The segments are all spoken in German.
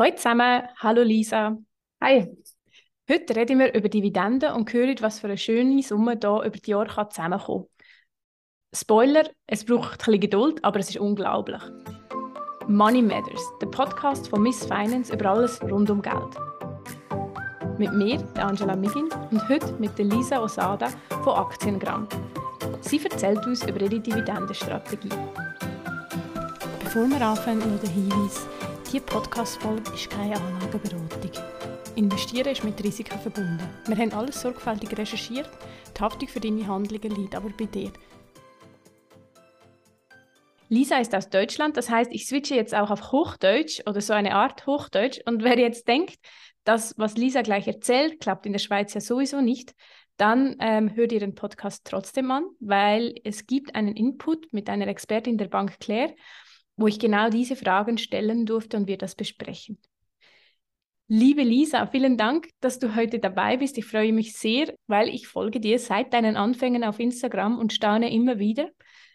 Hallo zusammen, hallo Lisa. Hi. Heute reden wir über Dividenden und hören, was für eine schöne Summe hier über die Jahre zusammenkommen kann. Spoiler, es braucht ein bisschen Geduld, aber es ist unglaublich. Money Matters, der Podcast von Miss Finance über alles rund um Geld. Mit mir, Angela Migin, und heute mit der Lisa Osada von Aktiengramm. Sie erzählt uns über ihre Dividendenstrategie. Bevor wir anfangen, noch der Hinweis, diese Podcast-Folge ist keine Anlageberatung. Investieren ist mit Risiken verbunden. Wir haben alles sorgfältig recherchiert. Die Haftung für deine Handlungen liegt aber bei dir. Lisa ist aus Deutschland, das heißt, ich switche jetzt auch auf Hochdeutsch oder so eine Art Hochdeutsch. Und wer jetzt denkt, das, was Lisa gleich erzählt, klappt in der Schweiz ja sowieso nicht, dann ähm, hört ihr den Podcast trotzdem an, weil es gibt einen Input mit einer Expertin der Bank Claire wo ich genau diese Fragen stellen durfte und wir das besprechen. Liebe Lisa, vielen Dank, dass du heute dabei bist. Ich freue mich sehr, weil ich folge dir seit deinen Anfängen auf Instagram und staune immer wieder,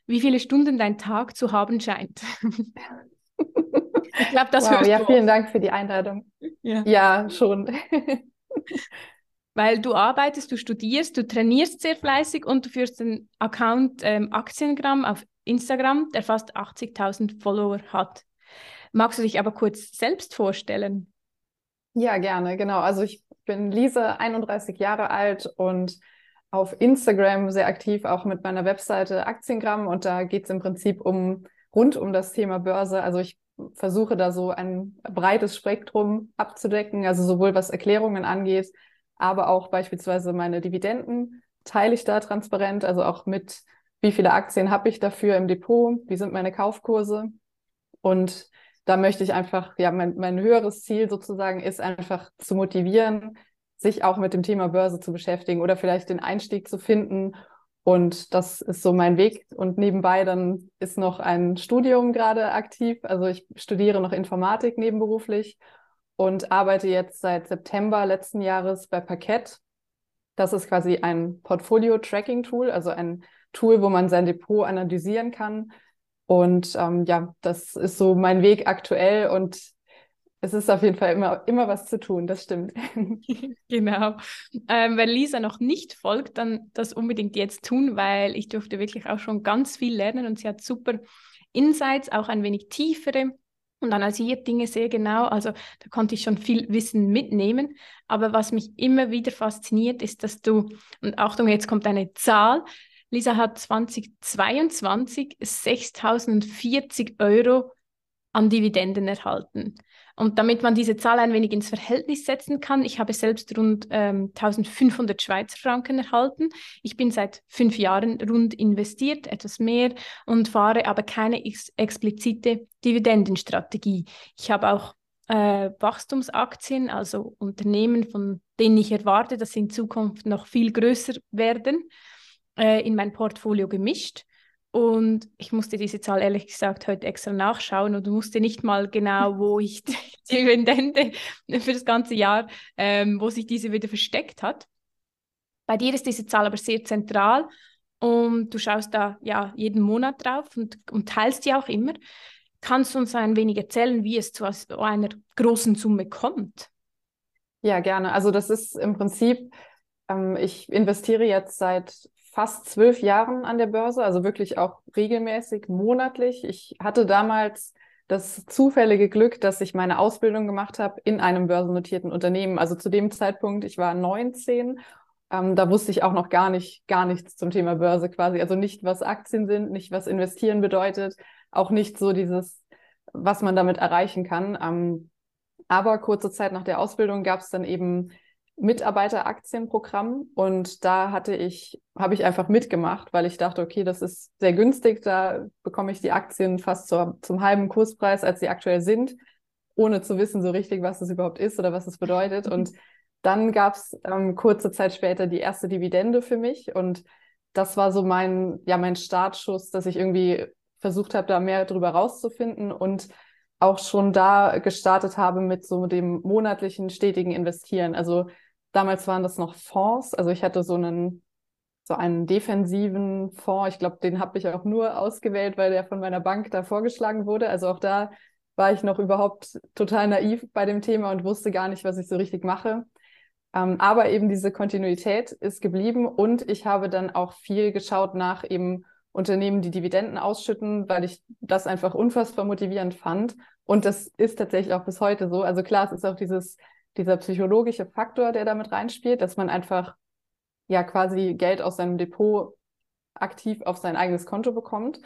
wie viele Stunden dein Tag zu haben scheint. ich glaube, das wow, ja. Vielen Dank für die Einladung. Ja, ja schon. weil du arbeitest, du studierst, du trainierst sehr fleißig und du führst den Account ähm, Aktiengramm auf Instagram, der fast 80.000 Follower hat. Magst du dich aber kurz selbst vorstellen? Ja, gerne, genau. Also ich bin Lise, 31 Jahre alt und auf Instagram sehr aktiv, auch mit meiner Webseite Aktiengramm. Und da geht es im Prinzip um rund um das Thema Börse. Also ich versuche da so ein breites Spektrum abzudecken, also sowohl was Erklärungen angeht, aber auch beispielsweise meine Dividenden teile ich da transparent, also auch mit wie viele Aktien habe ich dafür im Depot, wie sind meine Kaufkurse. Und da möchte ich einfach, ja, mein, mein höheres Ziel sozusagen ist einfach zu motivieren, sich auch mit dem Thema Börse zu beschäftigen oder vielleicht den Einstieg zu finden. Und das ist so mein Weg. Und nebenbei dann ist noch ein Studium gerade aktiv. Also ich studiere noch Informatik nebenberuflich und arbeite jetzt seit September letzten Jahres bei Parkett. Das ist quasi ein Portfolio-Tracking-Tool, also ein Tool, wo man sein Depot analysieren kann. Und ähm, ja, das ist so mein Weg aktuell und es ist auf jeden Fall immer, immer was zu tun, das stimmt. genau. Ähm, wenn Lisa noch nicht folgt, dann das unbedingt jetzt tun, weil ich durfte wirklich auch schon ganz viel lernen und sie hat super Insights, auch ein wenig tiefere und analysiert Dinge sehr genau. Also da konnte ich schon viel Wissen mitnehmen. Aber was mich immer wieder fasziniert, ist, dass du, und Achtung, jetzt kommt eine Zahl, Lisa hat 2022 6.040 Euro an Dividenden erhalten. Und damit man diese Zahl ein wenig ins Verhältnis setzen kann, ich habe selbst rund ähm, 1500 Schweizer Franken erhalten. Ich bin seit fünf Jahren rund investiert, etwas mehr, und fahre aber keine ex explizite Dividendenstrategie. Ich habe auch äh, Wachstumsaktien, also Unternehmen, von denen ich erwarte, dass sie in Zukunft noch viel größer werden äh, in mein Portfolio gemischt. Und ich musste diese Zahl ehrlich gesagt heute extra nachschauen und musste nicht mal genau, wo ich die Dividende für das ganze Jahr, ähm, wo sich diese wieder versteckt hat. Bei dir ist diese Zahl aber sehr zentral und du schaust da ja jeden Monat drauf und, und teilst die auch immer. Kannst du uns ein wenig erzählen, wie es zu einer großen Summe kommt? Ja, gerne. Also das ist im Prinzip, ähm, ich investiere jetzt seit fast zwölf Jahren an der Börse, also wirklich auch regelmäßig, monatlich. Ich hatte damals das zufällige Glück, dass ich meine Ausbildung gemacht habe in einem börsennotierten Unternehmen. Also zu dem Zeitpunkt, ich war 19, ähm, da wusste ich auch noch gar nicht, gar nichts zum Thema Börse quasi. Also nicht, was Aktien sind, nicht, was investieren bedeutet, auch nicht so dieses, was man damit erreichen kann. Ähm, aber kurze Zeit nach der Ausbildung gab es dann eben Mitarbeiteraktienprogramm und da hatte ich, habe ich einfach mitgemacht, weil ich dachte, okay, das ist sehr günstig, da bekomme ich die Aktien fast zur, zum halben Kurspreis, als sie aktuell sind, ohne zu wissen so richtig, was es überhaupt ist oder was es bedeutet. Und dann gab es ähm, kurze Zeit später die erste Dividende für mich und das war so mein, ja, mein Startschuss, dass ich irgendwie versucht habe, da mehr drüber rauszufinden und auch schon da gestartet habe mit so dem monatlichen stetigen Investieren. Also Damals waren das noch Fonds. Also ich hatte so einen, so einen defensiven Fonds. Ich glaube, den habe ich auch nur ausgewählt, weil der von meiner Bank da vorgeschlagen wurde. Also auch da war ich noch überhaupt total naiv bei dem Thema und wusste gar nicht, was ich so richtig mache. Ähm, aber eben diese Kontinuität ist geblieben und ich habe dann auch viel geschaut nach eben Unternehmen, die Dividenden ausschütten, weil ich das einfach unfassbar motivierend fand. Und das ist tatsächlich auch bis heute so. Also klar, es ist auch dieses, dieser psychologische Faktor, der damit reinspielt, dass man einfach ja quasi Geld aus seinem Depot aktiv auf sein eigenes Konto bekommt.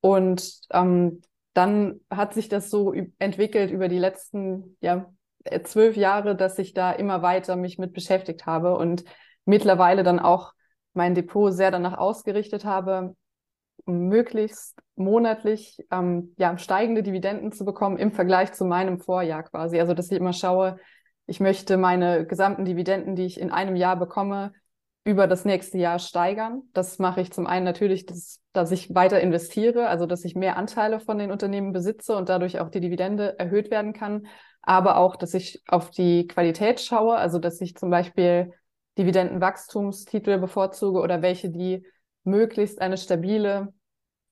Und ähm, dann hat sich das so entwickelt über die letzten ja, äh, zwölf Jahre, dass ich da immer weiter mich mit beschäftigt habe und mittlerweile dann auch mein Depot sehr danach ausgerichtet habe, möglichst monatlich ähm, ja, steigende Dividenden zu bekommen im Vergleich zu meinem Vorjahr quasi. Also dass ich immer schaue, ich möchte meine gesamten Dividenden, die ich in einem Jahr bekomme, über das nächste Jahr steigern. Das mache ich zum einen natürlich, dass, dass ich weiter investiere, also dass ich mehr Anteile von den Unternehmen besitze und dadurch auch die Dividende erhöht werden kann, aber auch, dass ich auf die Qualität schaue, also dass ich zum Beispiel Dividendenwachstumstitel bevorzuge oder welche, die möglichst eine stabile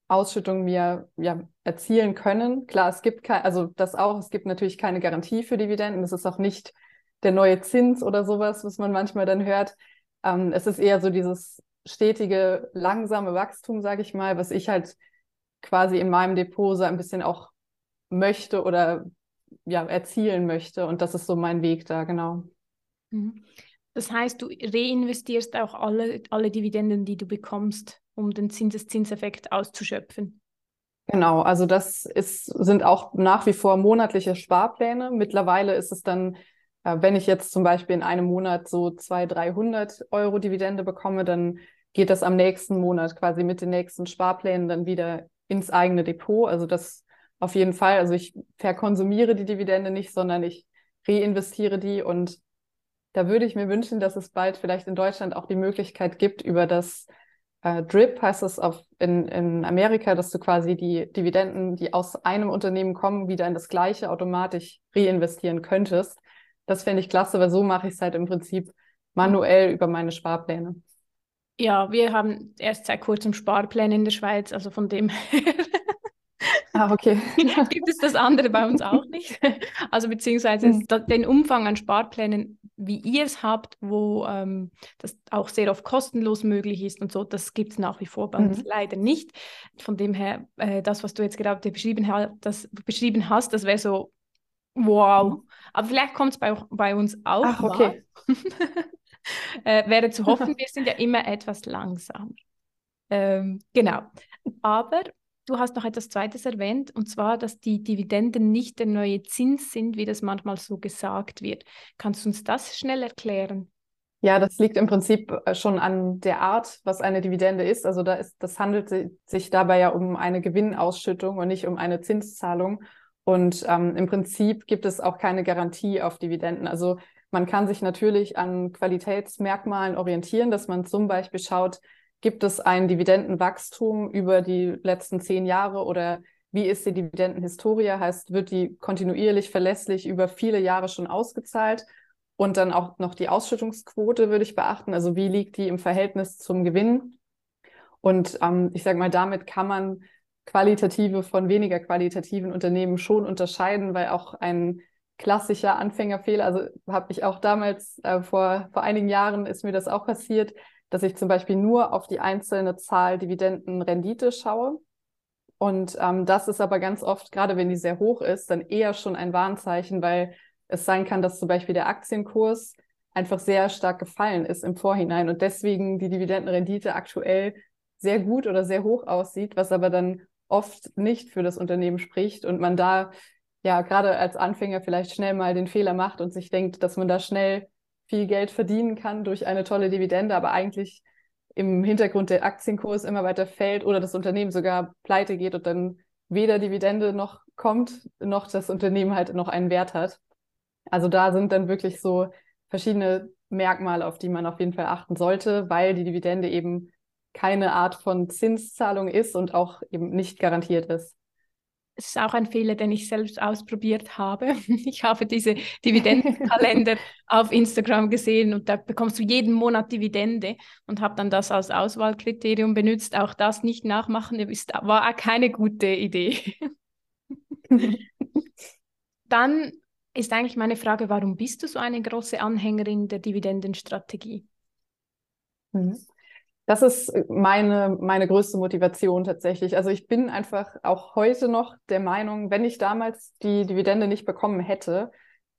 Ausschüttung mir ja, erzielen können. Klar, es gibt kein, also das auch, es gibt natürlich keine Garantie für Dividenden. Es ist auch nicht der neue Zins oder sowas, was man manchmal dann hört. Ähm, es ist eher so dieses stetige, langsame Wachstum, sage ich mal, was ich halt quasi in meinem Depot so ein bisschen auch möchte oder ja, erzielen möchte. Und das ist so mein Weg da, genau. Mhm. Das heißt, du reinvestierst auch alle, alle Dividenden, die du bekommst, um den Zinseszinseffekt auszuschöpfen. Genau, also das ist, sind auch nach wie vor monatliche Sparpläne. Mittlerweile ist es dann wenn ich jetzt zum Beispiel in einem Monat so 200, 300 Euro Dividende bekomme, dann geht das am nächsten Monat quasi mit den nächsten Sparplänen dann wieder ins eigene Depot. Also das auf jeden Fall. Also ich verkonsumiere die Dividende nicht, sondern ich reinvestiere die und da würde ich mir wünschen, dass es bald vielleicht in Deutschland auch die Möglichkeit gibt, über das äh, DRIP heißt es auf, in, in Amerika, dass du quasi die Dividenden, die aus einem Unternehmen kommen, wieder in das gleiche automatisch reinvestieren könntest. Das fände ich klasse, weil so mache ich es halt im Prinzip manuell über meine Sparpläne. Ja, wir haben erst seit kurzem Sparpläne in der Schweiz, also von dem her. Ah, okay. Gibt es das andere bei uns auch nicht? Also beziehungsweise mhm. den Umfang an Sparplänen, wie ihr es habt, wo ähm, das auch sehr oft kostenlos möglich ist und so, das gibt es nach wie vor bei mhm. uns leider nicht. Von dem her, äh, das, was du jetzt gerade beschrieben, das, beschrieben hast, das wäre so Wow. Mhm. Aber vielleicht kommt es bei, bei uns auch. Ach, okay. äh, wäre zu hoffen, wir sind ja immer etwas langsamer. Ähm, genau. Aber du hast noch etwas Zweites erwähnt, und zwar, dass die Dividenden nicht der neue Zins sind, wie das manchmal so gesagt wird. Kannst du uns das schnell erklären? Ja, das liegt im Prinzip äh, schon an der Art, was eine Dividende ist. Also da ist, das handelt sich dabei ja um eine Gewinnausschüttung und nicht um eine Zinszahlung. Und ähm, im Prinzip gibt es auch keine Garantie auf Dividenden. Also man kann sich natürlich an Qualitätsmerkmalen orientieren, dass man zum Beispiel schaut, gibt es ein Dividendenwachstum über die letzten zehn Jahre oder wie ist die Dividendenhistorie? Heißt, wird die kontinuierlich verlässlich über viele Jahre schon ausgezahlt? Und dann auch noch die Ausschüttungsquote würde ich beachten. Also wie liegt die im Verhältnis zum Gewinn? Und ähm, ich sage mal, damit kann man qualitative von weniger qualitativen Unternehmen schon unterscheiden, weil auch ein klassischer Anfängerfehler, also habe ich auch damals äh, vor, vor einigen Jahren ist mir das auch passiert, dass ich zum Beispiel nur auf die einzelne Zahl Dividendenrendite schaue. Und ähm, das ist aber ganz oft, gerade wenn die sehr hoch ist, dann eher schon ein Warnzeichen, weil es sein kann, dass zum Beispiel der Aktienkurs einfach sehr stark gefallen ist im Vorhinein und deswegen die Dividendenrendite aktuell sehr gut oder sehr hoch aussieht, was aber dann oft nicht für das Unternehmen spricht und man da ja gerade als Anfänger vielleicht schnell mal den Fehler macht und sich denkt, dass man da schnell viel Geld verdienen kann durch eine tolle Dividende, aber eigentlich im Hintergrund der Aktienkurs immer weiter fällt oder das Unternehmen sogar pleite geht und dann weder Dividende noch kommt, noch das Unternehmen halt noch einen Wert hat. Also da sind dann wirklich so verschiedene Merkmale, auf die man auf jeden Fall achten sollte, weil die Dividende eben keine Art von Zinszahlung ist und auch eben nicht garantiert ist. Es ist auch ein Fehler, den ich selbst ausprobiert habe. Ich habe diese Dividendenkalender auf Instagram gesehen und da bekommst du jeden Monat Dividende und habe dann das als Auswahlkriterium benutzt. Auch das nicht nachmachen ist, war auch keine gute Idee. Dann ist eigentlich meine Frage, warum bist du so eine große Anhängerin der Dividendenstrategie? Mhm. Das ist meine, meine größte Motivation tatsächlich. Also ich bin einfach auch heute noch der Meinung, wenn ich damals die Dividende nicht bekommen hätte,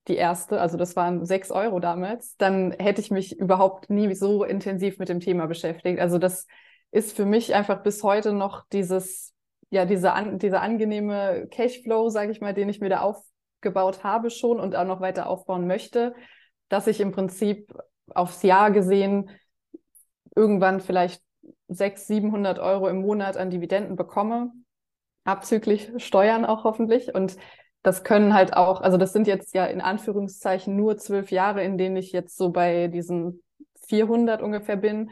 die erste, also das waren sechs Euro damals, dann hätte ich mich überhaupt nie so intensiv mit dem Thema beschäftigt. Also das ist für mich einfach bis heute noch dieses, ja, diese an, dieser angenehme Cashflow, sage ich mal, den ich mir da aufgebaut habe schon und auch noch weiter aufbauen möchte, dass ich im Prinzip aufs Jahr gesehen irgendwann vielleicht 600, 700 Euro im Monat an Dividenden bekomme, abzüglich Steuern auch hoffentlich. Und das können halt auch, also das sind jetzt ja in Anführungszeichen nur zwölf Jahre, in denen ich jetzt so bei diesen 400 ungefähr bin.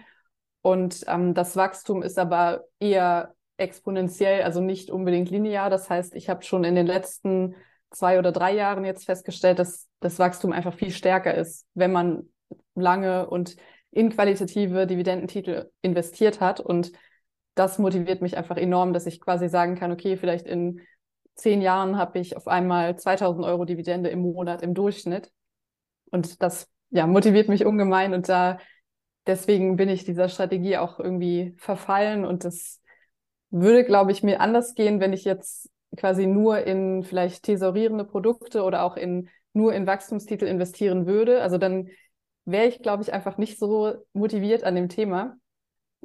Und ähm, das Wachstum ist aber eher exponentiell, also nicht unbedingt linear. Das heißt, ich habe schon in den letzten zwei oder drei Jahren jetzt festgestellt, dass das Wachstum einfach viel stärker ist, wenn man lange und in qualitative Dividendentitel investiert hat. Und das motiviert mich einfach enorm, dass ich quasi sagen kann, okay, vielleicht in zehn Jahren habe ich auf einmal 2000 Euro Dividende im Monat im Durchschnitt. Und das ja, motiviert mich ungemein und da deswegen bin ich dieser Strategie auch irgendwie verfallen und das würde, glaube ich, mir anders gehen, wenn ich jetzt quasi nur in vielleicht tesorierende Produkte oder auch in nur in Wachstumstitel investieren würde. Also dann wäre ich, glaube ich, einfach nicht so motiviert an dem Thema.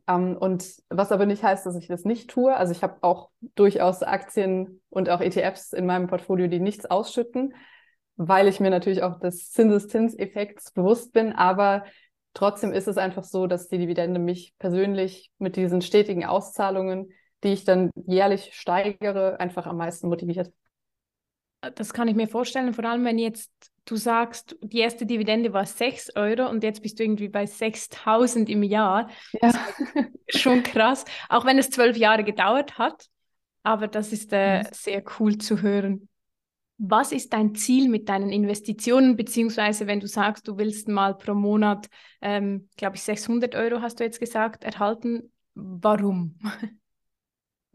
Ähm, und was aber nicht heißt, dass ich das nicht tue. Also ich habe auch durchaus Aktien und auch ETFs in meinem Portfolio, die nichts ausschütten, weil ich mir natürlich auch des Zinseszinseffekts bewusst bin. Aber trotzdem ist es einfach so, dass die Dividende mich persönlich mit diesen stetigen Auszahlungen, die ich dann jährlich steigere, einfach am meisten motiviert. Das kann ich mir vorstellen, vor allem wenn jetzt du sagst, die erste Dividende war 6 Euro und jetzt bist du irgendwie bei 6000 im Jahr. Ja. schon krass, auch wenn es zwölf Jahre gedauert hat. Aber das ist äh, mhm. sehr cool zu hören. Was ist dein Ziel mit deinen Investitionen, beziehungsweise wenn du sagst, du willst mal pro Monat, ähm, glaube ich, 600 Euro hast du jetzt gesagt, erhalten, warum?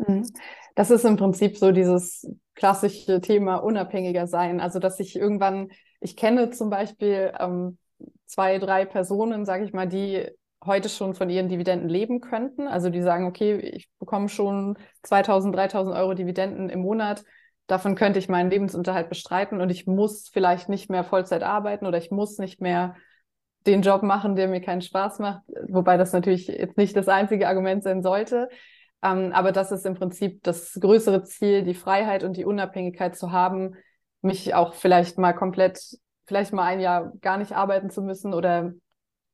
Mhm. Das ist im Prinzip so dieses klassische Thema unabhängiger sein. Also, dass ich irgendwann, ich kenne zum Beispiel ähm, zwei, drei Personen, sage ich mal, die heute schon von ihren Dividenden leben könnten. Also die sagen, okay, ich bekomme schon 2000, 3000 Euro Dividenden im Monat. Davon könnte ich meinen Lebensunterhalt bestreiten und ich muss vielleicht nicht mehr Vollzeit arbeiten oder ich muss nicht mehr den Job machen, der mir keinen Spaß macht. Wobei das natürlich jetzt nicht das einzige Argument sein sollte. Ähm, aber das ist im Prinzip das größere Ziel, die Freiheit und die Unabhängigkeit zu haben, mich auch vielleicht mal komplett, vielleicht mal ein Jahr gar nicht arbeiten zu müssen oder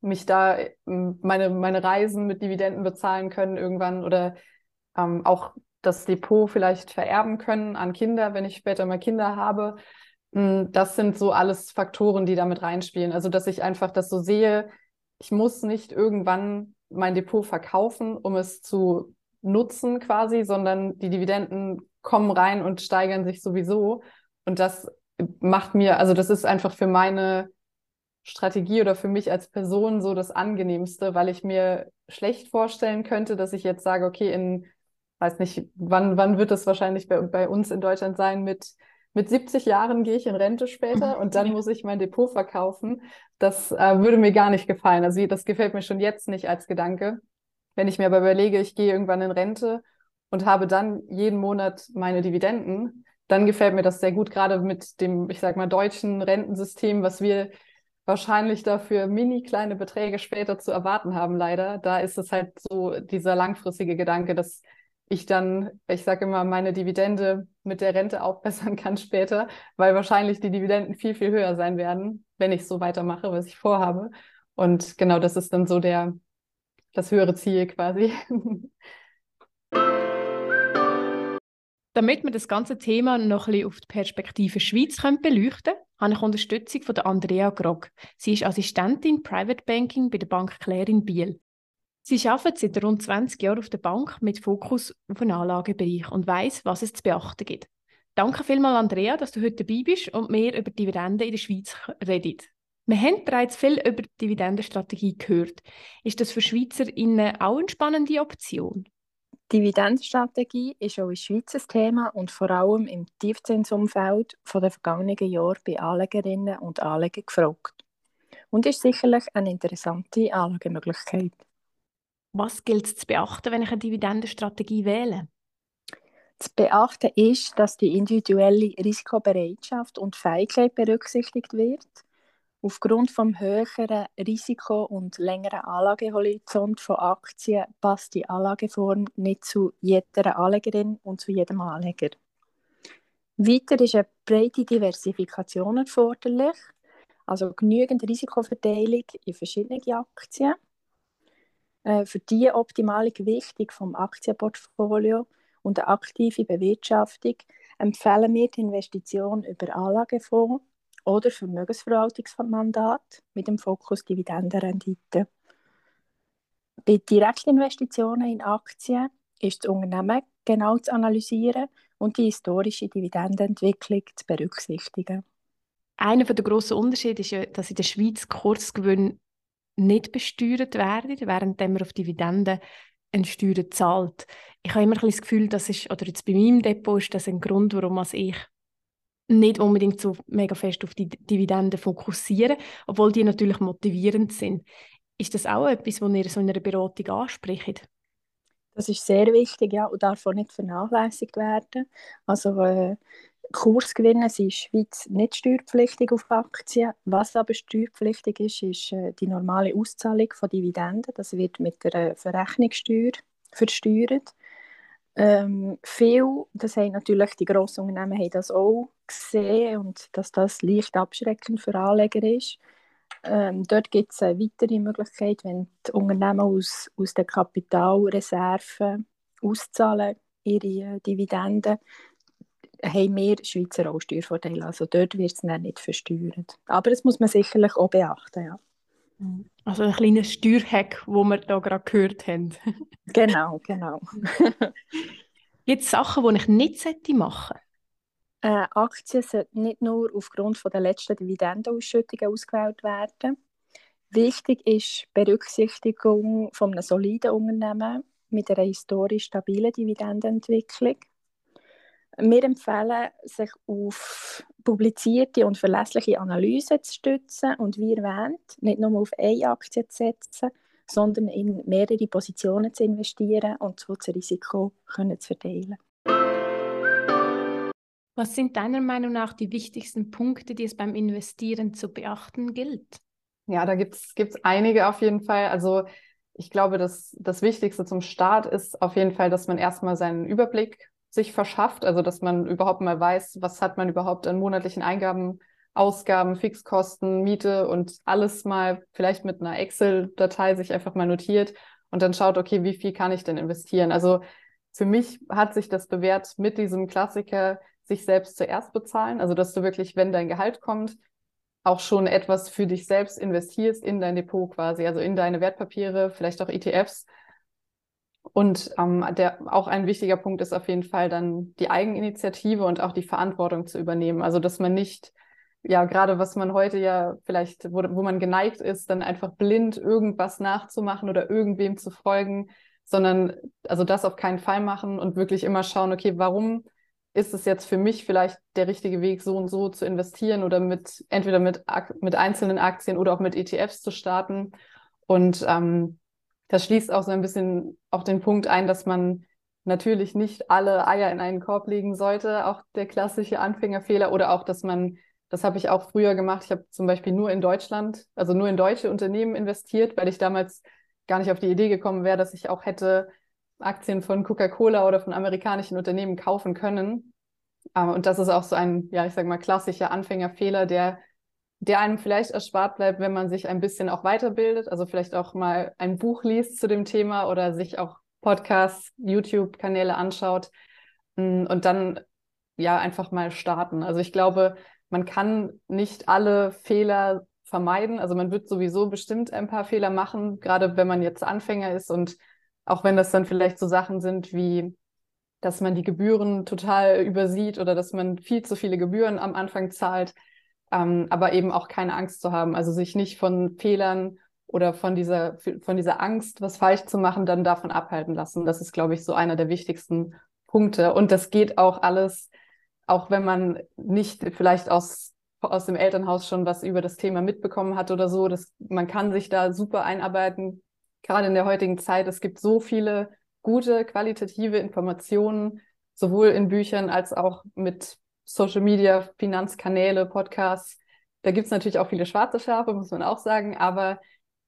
mich da ähm, meine, meine Reisen mit Dividenden bezahlen können irgendwann oder ähm, auch das Depot vielleicht vererben können an Kinder, wenn ich später mal Kinder habe. Hm, das sind so alles Faktoren, die damit reinspielen. Also, dass ich einfach das so sehe, ich muss nicht irgendwann mein Depot verkaufen, um es zu nutzen quasi, sondern die Dividenden kommen rein und steigern sich sowieso. Und das macht mir, also das ist einfach für meine Strategie oder für mich als Person so das angenehmste, weil ich mir schlecht vorstellen könnte, dass ich jetzt sage, okay, in, weiß nicht, wann, wann wird es wahrscheinlich bei, bei uns in Deutschland sein, mit, mit 70 Jahren gehe ich in Rente später und dann muss ich mein Depot verkaufen. Das äh, würde mir gar nicht gefallen. Also das gefällt mir schon jetzt nicht als Gedanke. Wenn ich mir aber überlege, ich gehe irgendwann in Rente und habe dann jeden Monat meine Dividenden, dann gefällt mir das sehr gut, gerade mit dem, ich sag mal, deutschen Rentensystem, was wir wahrscheinlich dafür mini kleine Beträge später zu erwarten haben, leider. Da ist es halt so dieser langfristige Gedanke, dass ich dann, ich sage immer, meine Dividende mit der Rente aufbessern kann später, weil wahrscheinlich die Dividenden viel, viel höher sein werden, wenn ich so weitermache, was ich vorhabe. Und genau das ist dann so der, das höhere Ziel quasi. Damit wir das ganze Thema noch ein bisschen auf die Perspektive Schweiz beleuchten können, habe ich Unterstützung von Andrea Grog. Sie ist Assistentin Private Banking bei der Bank Claire in Biel. Sie arbeitet seit rund 20 Jahren auf der Bank mit Fokus auf den Anlagebereich und weiß, was es zu beachten gibt. Danke vielmals, Andrea, dass du heute dabei bist und mehr über Dividenden in der Schweiz redet. Wir haben bereits viel über die Dividendenstrategie gehört. Ist das für SchweizerInnen auch eine spannende Option? Dividendenstrategie ist auch in Schweiz ein Thema und vor allem im Tiefzinsumfeld von den vergangenen Jahren bei Anlegerinnen und Anlegern gefragt. Und ist sicherlich eine interessante Anlagemöglichkeit. Was gilt es zu beachten, wenn ich eine Dividendenstrategie wähle? Zu beachten ist, dass die individuelle Risikobereitschaft und Fähigkeit berücksichtigt wird Aufgrund vom höheren Risiko und längeren Anlagehorizont von Aktien passt die Anlageform nicht zu jeder Anlegerin und zu jedem Anleger. Weiter ist eine breite Diversifikation erforderlich, also genügend Risikoverteilung in verschiedene Aktien. Äh, für die optimale Gewichtung vom Aktienportfolio und eine aktive Bewirtschaftung empfehlen wir die Investition über Anlagefonds oder Vermögensverwaltungsmandat mit dem Fokus Dividendenrendite. Bei Direktinvestitionen in Aktien ist das Unternehmen genau zu analysieren und die historische Dividendenentwicklung zu berücksichtigen. Einer der grossen Unterschiede ist ja, dass in der Schweiz Kursgewinne nicht besteuert werden, während man auf Dividenden eine Steuer zahlt. Ich habe immer ein das Gefühl, das ist, oder jetzt bei meinem Depot ist das ein Grund, warum ich nicht unbedingt so mega fest auf die Dividenden fokussieren, obwohl die natürlich motivierend sind. Ist das auch etwas, was ihr so in einer Beratung anspricht? Das ist sehr wichtig, ja, und darf auch nicht vernachlässigt werden. Also äh, Kursgewinne sind in der Schweiz nicht steuerpflichtig auf Aktien. Was aber steuerpflichtig ist, ist äh, die normale Auszahlung von Dividenden. Das wird mit der Verrechnungssteuer versteuert. Ähm, viel, das haben natürlich die grossen Unternehmen haben das auch gesehen und dass das leicht abschreckend für Anleger ist. Ähm, dort gibt es eine weitere Möglichkeit, wenn die Unternehmen aus, aus den Kapitalreserven auszahlen, ihre Dividenden, haben wir Schweizer auch Steuervorteile. Also dort wird es nicht versteuert. Aber das muss man sicherlich auch beachten, ja. Also ein kleiner Steuerhack, wo wir da gerade gehört haben. genau, genau. Gibt es Sachen, die ich nicht machen sollte? Äh, Aktien sollten nicht nur aufgrund von der letzten Dividendenausschüttungen ausgewählt werden. Wichtig ist Berücksichtigung von einem soliden Unternehmen mit einer historisch stabilen Dividendenentwicklung. Wir empfehlen, sich auf publizierte und verlässliche Analysen zu stützen und wie erwähnt, nicht nur auf eine Aktie zu setzen, sondern in mehrere Positionen zu investieren und so das Risiko können zu verteilen. Was sind deiner Meinung nach die wichtigsten Punkte, die es beim Investieren zu beachten gilt? Ja, da gibt es einige auf jeden Fall. Also ich glaube, dass das Wichtigste zum Start ist auf jeden Fall, dass man erstmal seinen Überblick sich verschafft, also dass man überhaupt mal weiß, was hat man überhaupt an monatlichen Eingaben, Ausgaben, Fixkosten, Miete und alles mal vielleicht mit einer Excel-Datei sich einfach mal notiert und dann schaut, okay, wie viel kann ich denn investieren? Also für mich hat sich das bewährt mit diesem Klassiker, sich selbst zuerst bezahlen, also dass du wirklich, wenn dein Gehalt kommt, auch schon etwas für dich selbst investierst in dein Depot quasi, also in deine Wertpapiere, vielleicht auch ETFs und ähm, der, auch ein wichtiger Punkt ist auf jeden Fall dann die Eigeninitiative und auch die Verantwortung zu übernehmen. Also dass man nicht, ja, gerade was man heute ja vielleicht, wo, wo man geneigt ist, dann einfach blind irgendwas nachzumachen oder irgendwem zu folgen, sondern also das auf keinen Fall machen und wirklich immer schauen, okay, warum ist es jetzt für mich vielleicht der richtige Weg, so und so zu investieren oder mit entweder mit, mit einzelnen Aktien oder auch mit ETFs zu starten. Und ähm, das schließt auch so ein bisschen auch den Punkt ein, dass man natürlich nicht alle Eier in einen Korb legen sollte, auch der klassische Anfängerfehler oder auch, dass man, das habe ich auch früher gemacht, ich habe zum Beispiel nur in Deutschland, also nur in deutsche Unternehmen investiert, weil ich damals gar nicht auf die Idee gekommen wäre, dass ich auch hätte Aktien von Coca-Cola oder von amerikanischen Unternehmen kaufen können. Ähm, und das ist auch so ein, ja, ich sage mal, klassischer Anfängerfehler, der der einem vielleicht erspart bleibt, wenn man sich ein bisschen auch weiterbildet, also vielleicht auch mal ein Buch liest zu dem Thema oder sich auch Podcasts, YouTube-Kanäle anschaut mm, und dann ja einfach mal starten. Also ich glaube, man kann nicht alle Fehler vermeiden. Also man wird sowieso bestimmt ein paar Fehler machen, gerade wenn man jetzt Anfänger ist und auch wenn das dann vielleicht so Sachen sind wie, dass man die Gebühren total übersieht oder dass man viel zu viele Gebühren am Anfang zahlt ähm, aber eben auch keine Angst zu haben, also sich nicht von Fehlern oder von dieser, von dieser Angst, was falsch zu machen, dann davon abhalten lassen. Das ist, glaube ich, so einer der wichtigsten Punkte. Und das geht auch alles, auch wenn man nicht vielleicht aus, aus dem Elternhaus schon was über das Thema mitbekommen hat oder so. Das, man kann sich da super einarbeiten, gerade in der heutigen Zeit. Es gibt so viele gute, qualitative Informationen, sowohl in Büchern als auch mit Social Media, Finanzkanäle, Podcasts. Da gibt es natürlich auch viele schwarze Schafe, muss man auch sagen. Aber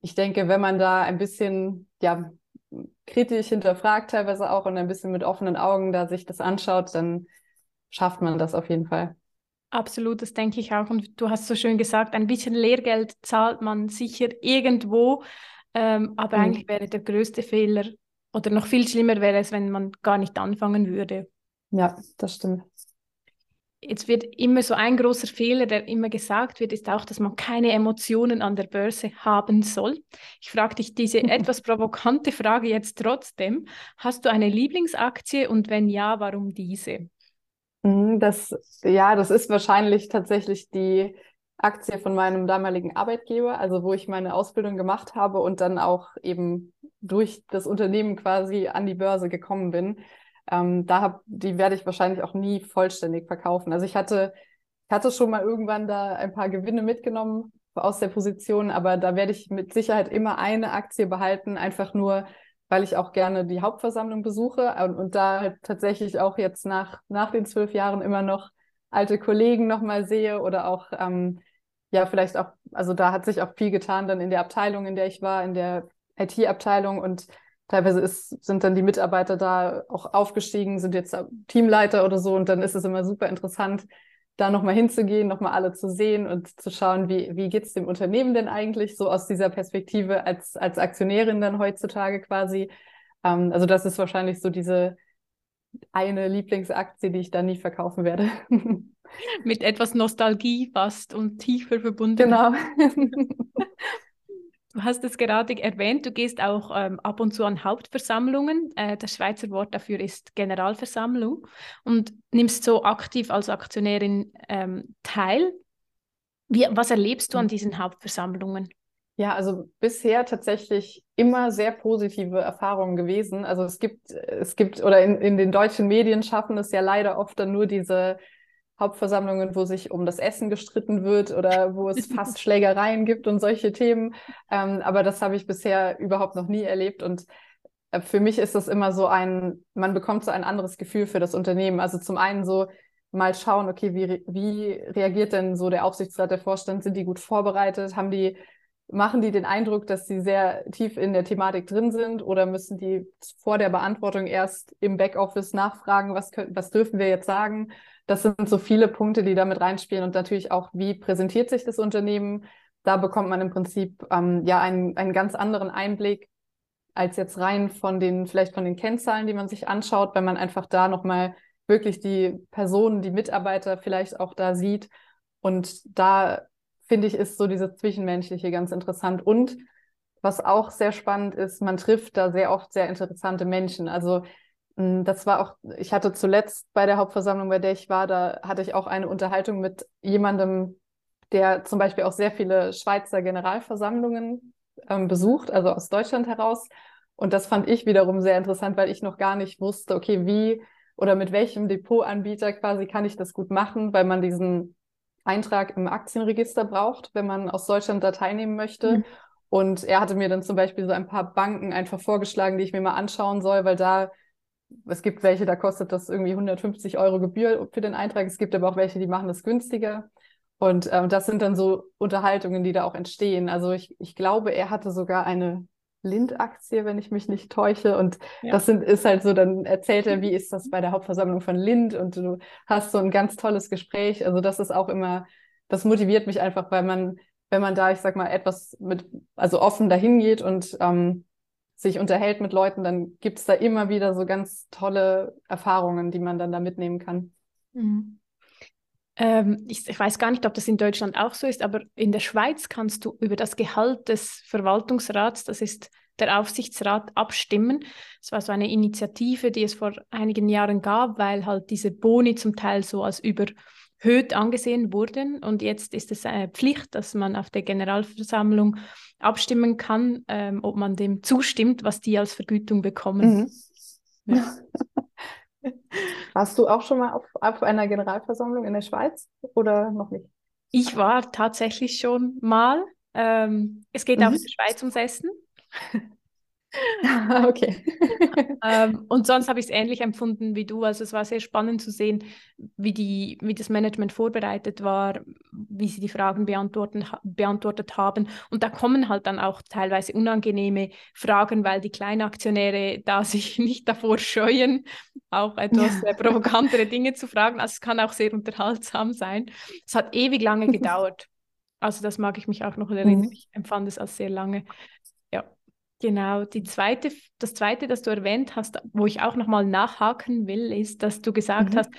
ich denke, wenn man da ein bisschen ja, kritisch hinterfragt, teilweise auch und ein bisschen mit offenen Augen da sich das anschaut, dann schafft man das auf jeden Fall. Absolut, das denke ich auch. Und du hast so schön gesagt, ein bisschen Lehrgeld zahlt man sicher irgendwo, ähm, aber mhm. eigentlich wäre der größte Fehler oder noch viel schlimmer wäre es, wenn man gar nicht anfangen würde. Ja, das stimmt. Jetzt wird immer so ein großer Fehler, der immer gesagt wird, ist auch, dass man keine Emotionen an der Börse haben soll. Ich frage dich diese etwas provokante Frage jetzt trotzdem. Hast du eine Lieblingsaktie und wenn ja, warum diese? Mhm, das, ja, das ist wahrscheinlich tatsächlich die Aktie von meinem damaligen Arbeitgeber, also wo ich meine Ausbildung gemacht habe und dann auch eben durch das Unternehmen quasi an die Börse gekommen bin. Ähm, da hab, die werde ich wahrscheinlich auch nie vollständig verkaufen. Also ich hatte, ich hatte schon mal irgendwann da ein paar Gewinne mitgenommen aus der Position, aber da werde ich mit Sicherheit immer eine Aktie behalten, einfach nur, weil ich auch gerne die Hauptversammlung besuche und, und da halt tatsächlich auch jetzt nach, nach den zwölf Jahren immer noch alte Kollegen nochmal sehe oder auch, ähm, ja, vielleicht auch, also da hat sich auch viel getan dann in der Abteilung, in der ich war, in der IT-Abteilung und teilweise ist, sind dann die Mitarbeiter da auch aufgestiegen, sind jetzt Teamleiter oder so und dann ist es immer super interessant, da nochmal hinzugehen, nochmal alle zu sehen und zu schauen, wie, wie geht es dem Unternehmen denn eigentlich, so aus dieser Perspektive als, als Aktionärin dann heutzutage quasi. Ähm, also das ist wahrscheinlich so diese eine Lieblingsaktie, die ich dann nie verkaufen werde. Mit etwas Nostalgie fast und tiefer verbunden. Genau. Du hast es gerade erwähnt, du gehst auch ähm, ab und zu an Hauptversammlungen. Äh, das Schweizer Wort dafür ist Generalversammlung und nimmst so aktiv als Aktionärin ähm, teil. Wie, was erlebst du an diesen Hauptversammlungen? Ja, also bisher tatsächlich immer sehr positive Erfahrungen gewesen. Also es gibt, es gibt, oder in, in den deutschen Medien schaffen es ja leider oft dann nur diese Hauptversammlungen, wo sich um das Essen gestritten wird oder wo es fast Schlägereien gibt und solche Themen. Ähm, aber das habe ich bisher überhaupt noch nie erlebt. Und äh, für mich ist das immer so ein, man bekommt so ein anderes Gefühl für das Unternehmen. Also zum einen so mal schauen, okay, wie, wie reagiert denn so der Aufsichtsrat, der Vorstand? Sind die gut vorbereitet? Haben die machen die den Eindruck, dass sie sehr tief in der Thematik drin sind oder müssen die vor der Beantwortung erst im Backoffice nachfragen, was, können, was dürfen wir jetzt sagen? Das sind so viele Punkte, die damit reinspielen und natürlich auch, wie präsentiert sich das Unternehmen. Da bekommt man im Prinzip ähm, ja einen, einen ganz anderen Einblick als jetzt rein von den, vielleicht von den Kennzahlen, die man sich anschaut, wenn man einfach da nochmal wirklich die Personen, die Mitarbeiter vielleicht auch da sieht. Und da finde ich, ist so dieses Zwischenmenschliche ganz interessant. Und was auch sehr spannend ist, man trifft da sehr oft sehr interessante Menschen. Also hm, das war auch, ich hatte zuletzt bei der Hauptversammlung, bei der ich war, da hatte ich auch eine Unterhaltung mit jemandem, der zum Beispiel auch sehr viele Schweizer Generalversammlungen ähm, besucht, also aus Deutschland heraus. Und das fand ich wiederum sehr interessant, weil ich noch gar nicht wusste, okay, wie oder mit welchem Depotanbieter quasi kann ich das gut machen, weil man diesen Eintrag im Aktienregister braucht, wenn man aus Deutschland da teilnehmen möchte. Mhm. Und er hatte mir dann zum Beispiel so ein paar Banken einfach vorgeschlagen, die ich mir mal anschauen soll, weil da es gibt welche, da kostet das irgendwie 150 Euro Gebühr für den Eintrag. Es gibt aber auch welche, die machen das günstiger. Und ähm, das sind dann so Unterhaltungen, die da auch entstehen. Also ich, ich glaube, er hatte sogar eine Lind-Aktie, wenn ich mich nicht täusche. Und ja. das sind, ist halt so, dann erzählt er, wie ist das bei der Hauptversammlung von Lind und du hast so ein ganz tolles Gespräch. Also das ist auch immer, das motiviert mich einfach, weil man, wenn man da, ich sag mal, etwas mit, also offen dahin geht und ähm, sich unterhält mit Leuten, dann gibt es da immer wieder so ganz tolle Erfahrungen, die man dann da mitnehmen kann. Mhm. Ähm, ich, ich, weiß gar nicht, ob das in Deutschland auch so ist, aber in der Schweiz kannst du über das Gehalt des Verwaltungsrats, das ist der Aufsichtsrat, abstimmen. Es war so eine Initiative, die es vor einigen Jahren gab, weil halt diese Boni zum Teil so als über überhöht angesehen wurden. Und jetzt ist es eine Pflicht, dass man auf der Generalversammlung abstimmen kann, ähm, ob man dem zustimmt, was die als Vergütung bekommen. Mhm. Ja. Warst du auch schon mal auf, auf einer Generalversammlung in der Schweiz oder noch nicht? Ich war tatsächlich schon mal. Ähm, es geht mhm. auch in der Schweiz ums Essen. okay. ähm, und sonst habe ich es ähnlich empfunden wie du. Also es war sehr spannend zu sehen, wie, die, wie das Management vorbereitet war, wie sie die Fragen beantworten, beantwortet haben. Und da kommen halt dann auch teilweise unangenehme Fragen, weil die Kleinaktionäre da sich nicht davor scheuen, auch etwas ja. provokantere Dinge zu fragen. Also es kann auch sehr unterhaltsam sein. Es hat ewig lange gedauert. Also das mag ich mich auch noch erinnern. Mhm. Ich empfand es als sehr lange. Genau, die zweite, das zweite, das du erwähnt hast, wo ich auch nochmal nachhaken will, ist, dass du gesagt mhm. hast,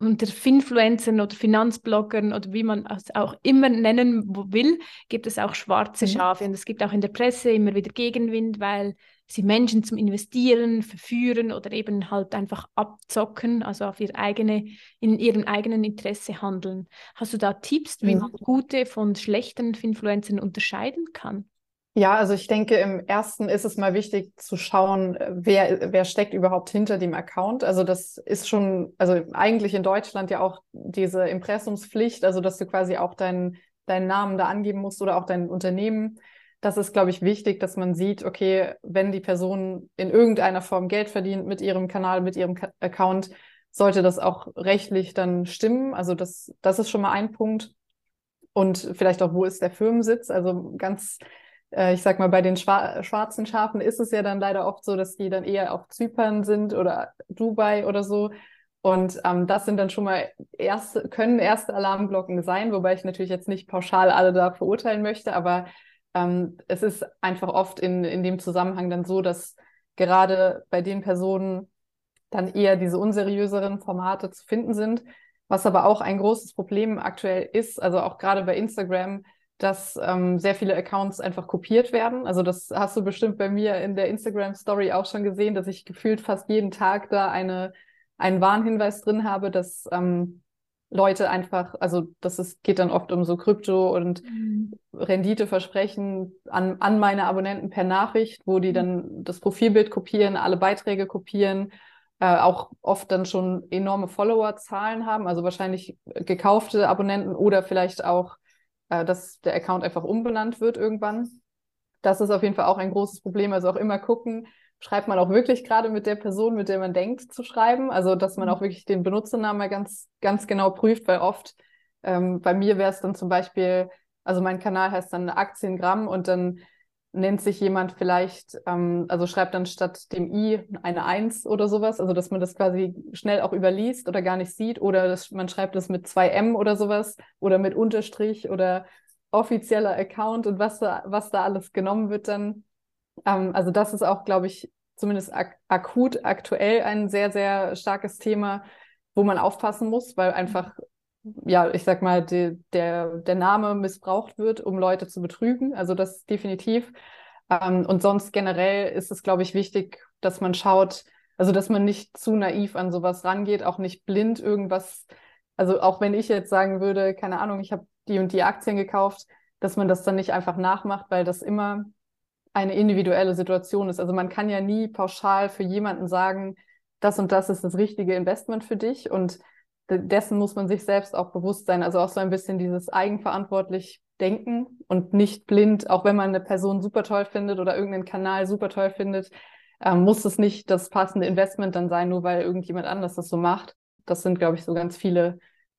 unter Finfluencern oder Finanzbloggern oder wie man es auch immer nennen will, gibt es auch schwarze mhm. Schafe. Und es gibt auch in der Presse immer wieder Gegenwind, weil sie Menschen zum Investieren verführen oder eben halt einfach abzocken, also auf ihr eigene, in ihrem eigenen Interesse handeln. Hast du da Tipps, wie mhm. man gute von schlechten Finfluencern unterscheiden kann? Ja, also ich denke, im ersten ist es mal wichtig zu schauen, wer, wer steckt überhaupt hinter dem Account. Also das ist schon, also eigentlich in Deutschland ja auch diese Impressumspflicht, also dass du quasi auch deinen, deinen Namen da angeben musst oder auch dein Unternehmen. Das ist, glaube ich, wichtig, dass man sieht, okay, wenn die Person in irgendeiner Form Geld verdient mit ihrem Kanal, mit ihrem Ka Account, sollte das auch rechtlich dann stimmen. Also das, das ist schon mal ein Punkt. Und vielleicht auch, wo ist der Firmensitz? Also ganz äh, ich sag mal, bei den Schwa schwarzen Schafen ist es ja dann leider oft so, dass die dann eher auf Zypern sind oder Dubai oder so. Und ähm, das sind dann schon mal erste, können erste Alarmglocken sein, wobei ich natürlich jetzt nicht pauschal alle da verurteilen möchte, aber ähm, es ist einfach oft in, in dem Zusammenhang dann so, dass gerade bei den Personen dann eher diese unseriöseren Formate zu finden sind. Was aber auch ein großes Problem aktuell ist, also auch gerade bei Instagram, dass ähm, sehr viele Accounts einfach kopiert werden. Also das hast du bestimmt bei mir in der Instagram Story auch schon gesehen, dass ich gefühlt fast jeden Tag da eine, einen Warnhinweis drin habe, dass ähm, Leute einfach, also das ist, geht dann oft um so Krypto und mhm. Renditeversprechen an, an meine Abonnenten per Nachricht, wo die mhm. dann das Profilbild kopieren, alle Beiträge kopieren, äh, auch oft dann schon enorme Followerzahlen haben, also wahrscheinlich gekaufte Abonnenten oder vielleicht auch äh, dass der Account einfach umbenannt wird irgendwann. Das ist auf jeden Fall auch ein großes Problem. Also auch immer gucken, schreibt man auch wirklich gerade mit der Person, mit der man denkt zu schreiben. Also dass man mhm. auch wirklich den Benutzernamen ganz, ganz genau prüft, weil oft ähm, bei mir wäre es dann zum Beispiel, also mein Kanal heißt dann Aktiengramm und dann nennt sich jemand vielleicht, ähm, also schreibt dann statt dem i eine Eins oder sowas, also dass man das quasi schnell auch überliest oder gar nicht sieht oder dass man schreibt das mit zwei M oder sowas oder mit Unterstrich oder offizieller Account und was da, was da alles genommen wird dann. Ähm, also das ist auch, glaube ich, zumindest ak akut aktuell ein sehr, sehr starkes Thema, wo man aufpassen muss, weil einfach ja, ich sag mal, die, der, der Name missbraucht wird, um Leute zu betrügen. Also das definitiv. Ähm, und sonst generell ist es, glaube ich, wichtig, dass man schaut, also dass man nicht zu naiv an sowas rangeht, auch nicht blind irgendwas. Also auch wenn ich jetzt sagen würde, keine Ahnung, ich habe die und die Aktien gekauft, dass man das dann nicht einfach nachmacht, weil das immer eine individuelle Situation ist. Also man kann ja nie pauschal für jemanden sagen, das und das ist das richtige Investment für dich und dessen muss man sich selbst auch bewusst sein. Also auch so ein bisschen dieses eigenverantwortlich denken und nicht blind, auch wenn man eine Person super toll findet oder irgendeinen Kanal super toll findet, ähm, muss es nicht das passende Investment dann sein, nur weil irgendjemand anders das so macht. Das sind, glaube ich, so ganz viele,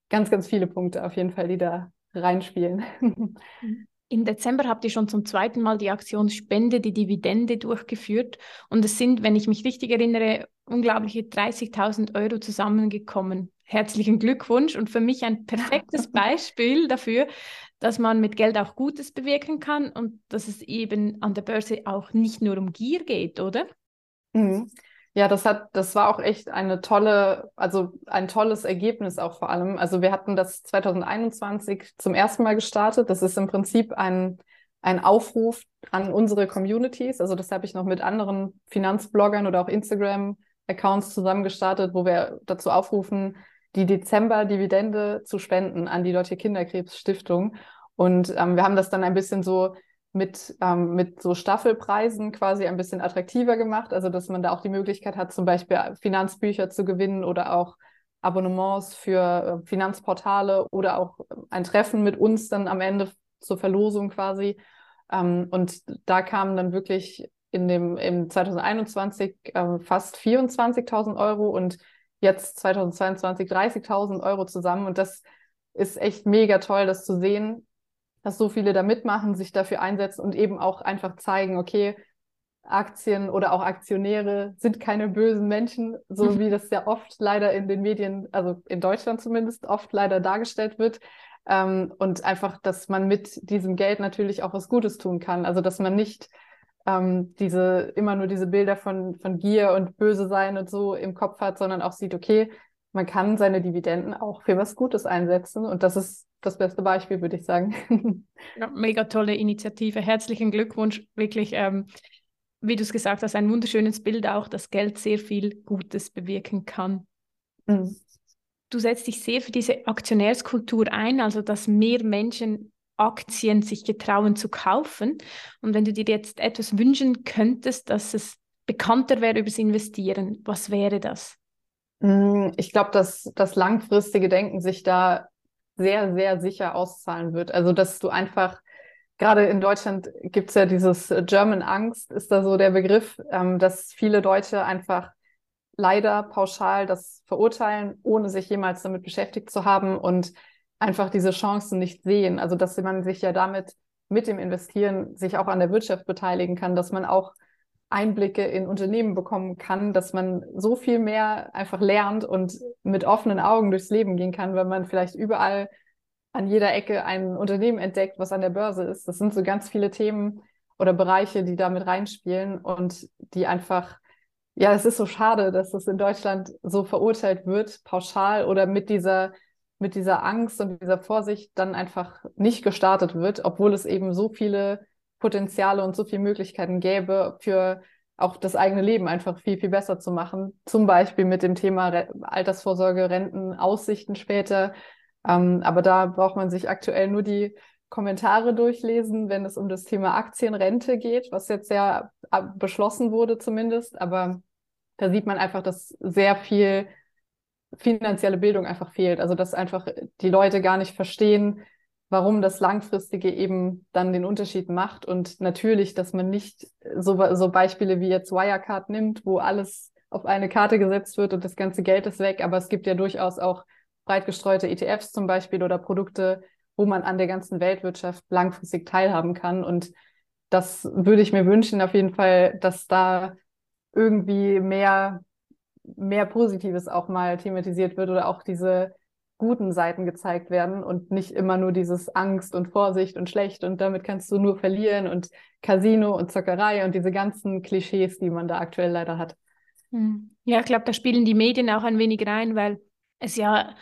ganz, ganz viele Punkte auf jeden Fall, die da reinspielen. Im Dezember habt ihr schon zum zweiten Mal die Aktion Spende die Dividende durchgeführt und es sind, wenn ich mich richtig erinnere, unglaubliche 30.000 Euro zusammengekommen herzlichen Glückwunsch und für mich ein perfektes Beispiel dafür, dass man mit Geld auch Gutes bewirken kann und dass es eben an der Börse auch nicht nur um Gier geht, oder? Mhm. Ja, das hat, das war auch echt eine tolle, also ein tolles Ergebnis auch vor allem. Also wir hatten das 2021 zum ersten Mal gestartet. Das ist im Prinzip ein, ein Aufruf an unsere Communities. Also das habe ich noch mit anderen Finanzbloggern oder auch Instagram-Accounts zusammen gestartet, wo wir dazu aufrufen, die Dezember-Dividende zu spenden an die Deutsche Kinderkrebsstiftung. Und ähm, wir haben das dann ein bisschen so mit, ähm, mit so Staffelpreisen quasi ein bisschen attraktiver gemacht. Also, dass man da auch die Möglichkeit hat, zum Beispiel Finanzbücher zu gewinnen oder auch Abonnements für äh, Finanzportale oder auch ein Treffen mit uns dann am Ende zur Verlosung quasi. Ähm, und da kamen dann wirklich in dem im 2021 ähm, fast 24.000 Euro und jetzt 2022 30.000 Euro zusammen. Und das ist echt mega toll, das zu sehen, dass so viele da mitmachen, sich dafür einsetzen und eben auch einfach zeigen, okay, Aktien oder auch Aktionäre sind keine bösen Menschen, so wie das ja oft leider in den Medien, also in Deutschland zumindest, oft leider dargestellt wird. Ähm, und einfach, dass man mit diesem Geld natürlich auch was Gutes tun kann. Also, dass man nicht ähm, diese, immer nur diese Bilder von, von Gier und Böse sein und so im Kopf hat, sondern auch sieht, okay, man kann seine Dividenden auch für was Gutes einsetzen. Und das ist das beste Beispiel, würde ich sagen. Ja, mega tolle Initiative. Herzlichen Glückwunsch. Wirklich, ähm, wie du es gesagt hast, ein wunderschönes Bild auch, dass Geld sehr viel Gutes bewirken kann. Mhm. Du setzt dich sehr für diese Aktionärskultur ein, also dass mehr Menschen Aktien sich getrauen zu kaufen. Und wenn du dir jetzt etwas wünschen könntest, dass es bekannter wäre übers Investieren, was wäre das? Mm, ich glaube, dass das langfristige Denken sich da sehr, sehr sicher auszahlen wird. Also, dass du einfach, gerade in Deutschland gibt es ja dieses German Angst, ist da so der Begriff, ähm, dass viele Deutsche einfach leider pauschal das verurteilen, ohne sich jemals damit beschäftigt zu haben und einfach diese Chancen nicht sehen. Also, dass man sich ja damit mit dem Investieren sich auch an der Wirtschaft beteiligen kann, dass man auch Einblicke in Unternehmen bekommen kann, dass man so viel mehr einfach lernt und mit offenen Augen durchs Leben gehen kann, weil man vielleicht überall an jeder Ecke ein Unternehmen entdeckt, was an der Börse ist. Das sind so ganz viele Themen oder Bereiche, die damit reinspielen und die einfach, ja, es ist so schade, dass das in Deutschland so verurteilt wird, pauschal oder mit dieser, mit dieser Angst und dieser Vorsicht dann einfach nicht gestartet wird, obwohl es eben so viele Potenziale und so viele Möglichkeiten gäbe, für auch das eigene Leben einfach viel, viel besser zu machen. Zum Beispiel mit dem Thema Re Altersvorsorge, Renten, Aussichten später. Ähm, aber da braucht man sich aktuell nur die Kommentare durchlesen, wenn es um das Thema Aktienrente geht, was jetzt ja beschlossen wurde zumindest. Aber da sieht man einfach, dass sehr viel finanzielle Bildung einfach fehlt. Also dass einfach die Leute gar nicht verstehen, warum das Langfristige eben dann den Unterschied macht. Und natürlich, dass man nicht so, so Beispiele wie jetzt Wirecard nimmt, wo alles auf eine Karte gesetzt wird und das ganze Geld ist weg. Aber es gibt ja durchaus auch breit gestreute ETFs zum Beispiel oder Produkte, wo man an der ganzen Weltwirtschaft langfristig teilhaben kann. Und das würde ich mir wünschen, auf jeden Fall, dass da irgendwie mehr, mehr Positives auch mal thematisiert wird oder auch diese guten Seiten gezeigt werden und nicht immer nur dieses Angst und Vorsicht und schlecht und damit kannst du nur verlieren und Casino und Zockerei und diese ganzen Klischees, die man da aktuell leider hat. Hm. Ja, ich glaube, da spielen die Medien auch ein wenig rein, weil es ja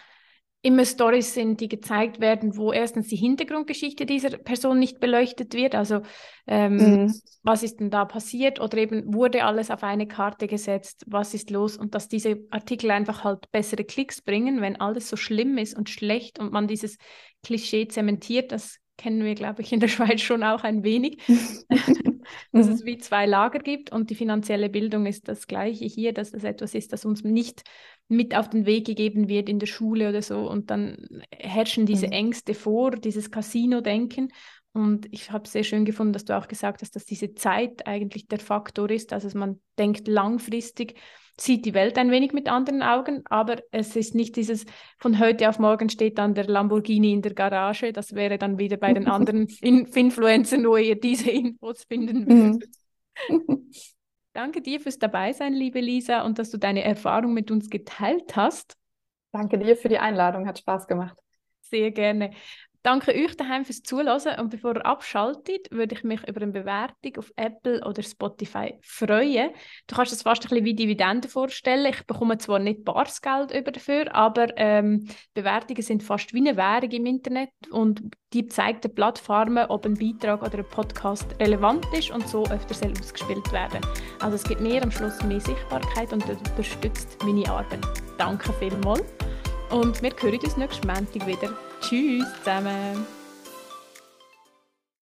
immer Stories sind, die gezeigt werden, wo erstens die Hintergrundgeschichte dieser Person nicht beleuchtet wird. Also ähm, mhm. was ist denn da passiert? Oder eben wurde alles auf eine Karte gesetzt, was ist los? Und dass diese Artikel einfach halt bessere Klicks bringen, wenn alles so schlimm ist und schlecht und man dieses Klischee zementiert, das kennen wir, glaube ich, in der Schweiz schon auch ein wenig, dass es wie zwei Lager gibt und die finanzielle Bildung ist das gleiche hier, dass das etwas ist, das uns nicht mit auf den Weg gegeben wird in der Schule oder so und dann herrschen diese mhm. Ängste vor, dieses Casino-Denken und ich habe sehr schön gefunden, dass du auch gesagt hast, dass diese Zeit eigentlich der Faktor ist, also man denkt langfristig, sieht die Welt ein wenig mit anderen Augen, aber es ist nicht dieses von heute auf morgen steht dann der Lamborghini in der Garage. Das wäre dann wieder bei den anderen In Influencern, wo ihr diese Infos finden mhm. würdet. Danke dir fürs Dabeisein, liebe Lisa, und dass du deine Erfahrung mit uns geteilt hast. Danke dir für die Einladung, hat Spaß gemacht. Sehr gerne. Danke euch daheim fürs Zuhören und bevor ihr abschaltet, würde ich mich über eine Bewertung auf Apple oder Spotify freuen. Du kannst das fast ein bisschen wie Dividende vorstellen. Ich bekomme zwar nicht Barsgeld über dafür, aber ähm, Bewertungen sind fast wie eine Währung im Internet und die zeigt den Plattformen, ob ein Beitrag oder ein Podcast relevant ist und so öfter soll ausgespielt werden. Also es gibt mir am Schluss mehr Sichtbarkeit und unterstützt meine Arbeit. Danke vielmals. Und wir hören uns nächsten Montag wieder. Tschüss zusammen!